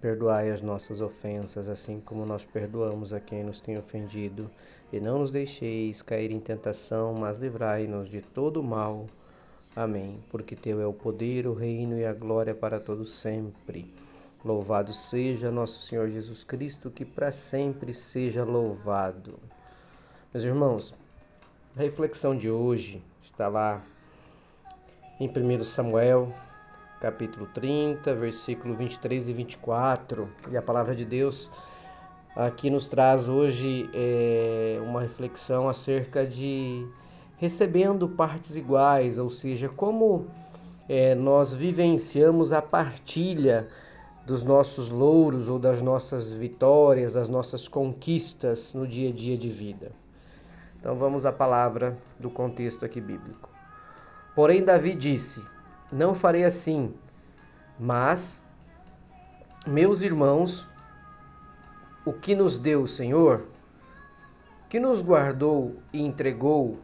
Perdoai as nossas ofensas, assim como nós perdoamos a quem nos tem ofendido, e não nos deixeis cair em tentação, mas livrai-nos de todo mal. Amém. Porque teu é o poder, o reino e a glória para todos sempre. Louvado seja nosso Senhor Jesus Cristo, que para sempre seja louvado. Meus irmãos, a reflexão de hoje está lá em 1 Samuel, capítulo 30, versículo 23 e 24. E a palavra de Deus aqui nos traz hoje é, uma reflexão acerca de recebendo partes iguais, ou seja, como é, nós vivenciamos a partilha dos nossos louros ou das nossas vitórias, das nossas conquistas no dia a dia de vida. Então vamos à palavra do contexto aqui bíblico. Porém, Davi disse: não farei assim, mas, meus irmãos, o que nos deu o Senhor, que nos guardou e entregou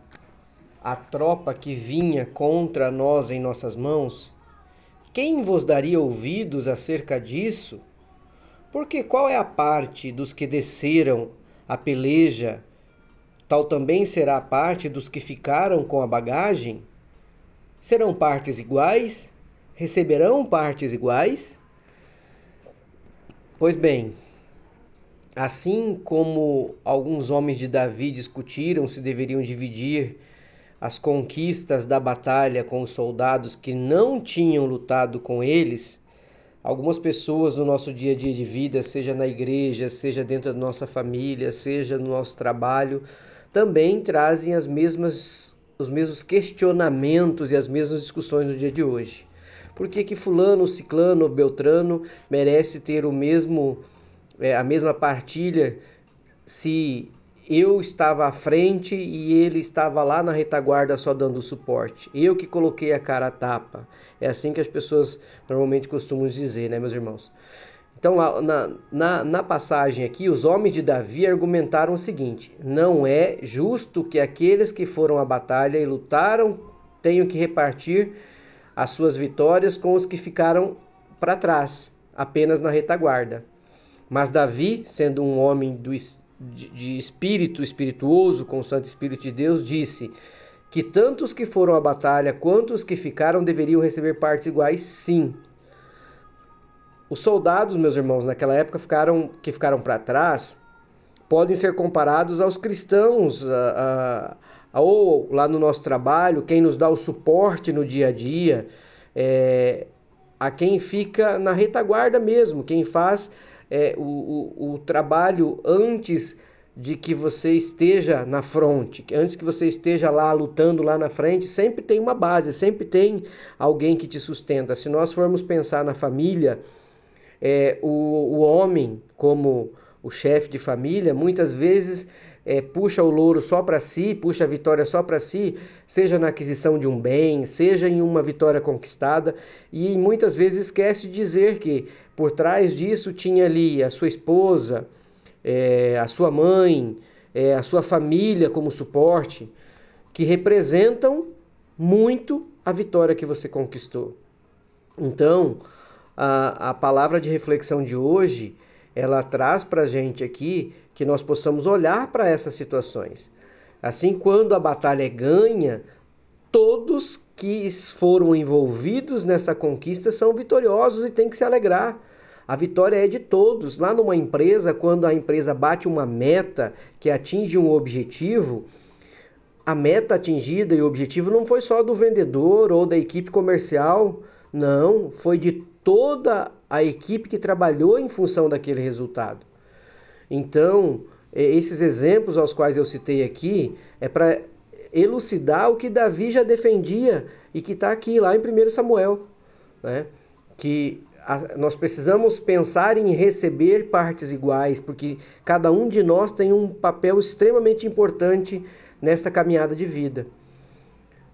a tropa que vinha contra nós em nossas mãos, quem vos daria ouvidos acerca disso? Porque qual é a parte dos que desceram a peleja, tal também será a parte dos que ficaram com a bagagem? Serão partes iguais? Receberão partes iguais? Pois bem, assim como alguns homens de Davi discutiram se deveriam dividir as conquistas da batalha com os soldados que não tinham lutado com eles, algumas pessoas no nosso dia a dia de vida, seja na igreja, seja dentro da nossa família, seja no nosso trabalho, também trazem as mesmas os mesmos questionamentos e as mesmas discussões no dia de hoje. Por que, que fulano, ciclano, beltrano merece ter o mesmo é, a mesma partilha se eu estava à frente e ele estava lá na retaguarda só dando suporte. Eu que coloquei a cara a tapa. É assim que as pessoas normalmente costumam dizer, né, meus irmãos? Então, na, na, na, passagem aqui, os homens de Davi argumentaram o seguinte: não é justo que aqueles que foram à batalha e lutaram tenham que repartir as suas vitórias com os que ficaram para trás, apenas na retaguarda. Mas Davi, sendo um homem do, de, de espírito espirituoso, com o Santo Espírito de Deus, disse que tanto os que foram à batalha quanto os que ficaram deveriam receber partes iguais, sim. Os soldados, meus irmãos, naquela época ficaram, que ficaram para trás, podem ser comparados aos cristãos, a, a, ou lá no nosso trabalho, quem nos dá o suporte no dia a dia, é, a quem fica na retaguarda mesmo, quem faz é, o, o, o trabalho antes de que você esteja na fronte, antes que você esteja lá lutando lá na frente, sempre tem uma base, sempre tem alguém que te sustenta. Se nós formos pensar na família, é, o, o homem, como o chefe de família, muitas vezes é, puxa o louro só para si, puxa a vitória só para si, seja na aquisição de um bem, seja em uma vitória conquistada, e muitas vezes esquece de dizer que por trás disso tinha ali a sua esposa, é, a sua mãe, é, a sua família como suporte, que representam muito a vitória que você conquistou. Então, a, a palavra de reflexão de hoje, ela traz para a gente aqui que nós possamos olhar para essas situações. Assim, quando a batalha é ganha, todos que foram envolvidos nessa conquista são vitoriosos e tem que se alegrar. A vitória é de todos. Lá numa empresa, quando a empresa bate uma meta que atinge um objetivo, a meta atingida e o objetivo não foi só do vendedor ou da equipe comercial, não, foi de toda a equipe que trabalhou em função daquele resultado. Então, esses exemplos aos quais eu citei aqui é para elucidar o que Davi já defendia e que está aqui lá em 1 Samuel, né? que nós precisamos pensar em receber partes iguais, porque cada um de nós tem um papel extremamente importante nesta caminhada de vida.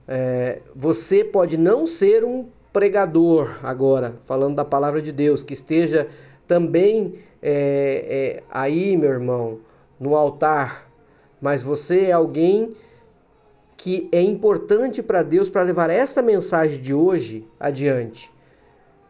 É, você pode não ser um pregador agora, falando da palavra de Deus, que esteja também é, é, aí, meu irmão, no altar, mas você é alguém que é importante para Deus para levar esta mensagem de hoje adiante.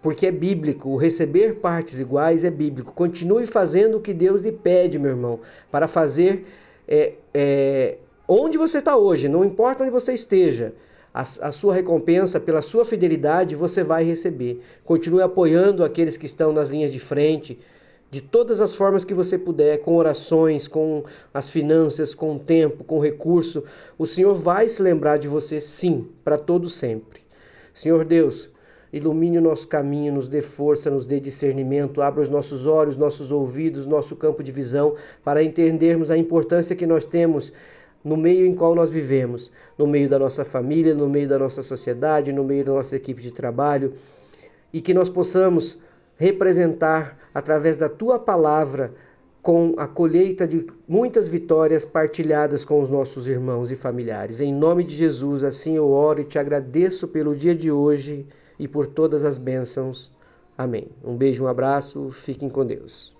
Porque é bíblico, o receber partes iguais é bíblico. Continue fazendo o que Deus lhe pede, meu irmão, para fazer é, é, onde você está hoje, não importa onde você esteja a, a sua recompensa pela sua fidelidade você vai receber. Continue apoiando aqueles que estão nas linhas de frente, de todas as formas que você puder, com orações, com as finanças, com o tempo, com o recurso. O Senhor vai se lembrar de você, sim, para todo sempre. Senhor Deus, ilumine o nosso caminho, nos dê força, nos dê discernimento, abra os nossos olhos, nossos ouvidos, nosso campo de visão, para entendermos a importância que nós temos no meio em qual nós vivemos, no meio da nossa família, no meio da nossa sociedade, no meio da nossa equipe de trabalho, e que nós possamos representar através da tua palavra com a colheita de muitas vitórias partilhadas com os nossos irmãos e familiares. Em nome de Jesus, assim eu oro e te agradeço pelo dia de hoje e por todas as bênçãos. Amém. Um beijo, um abraço, fiquem com Deus.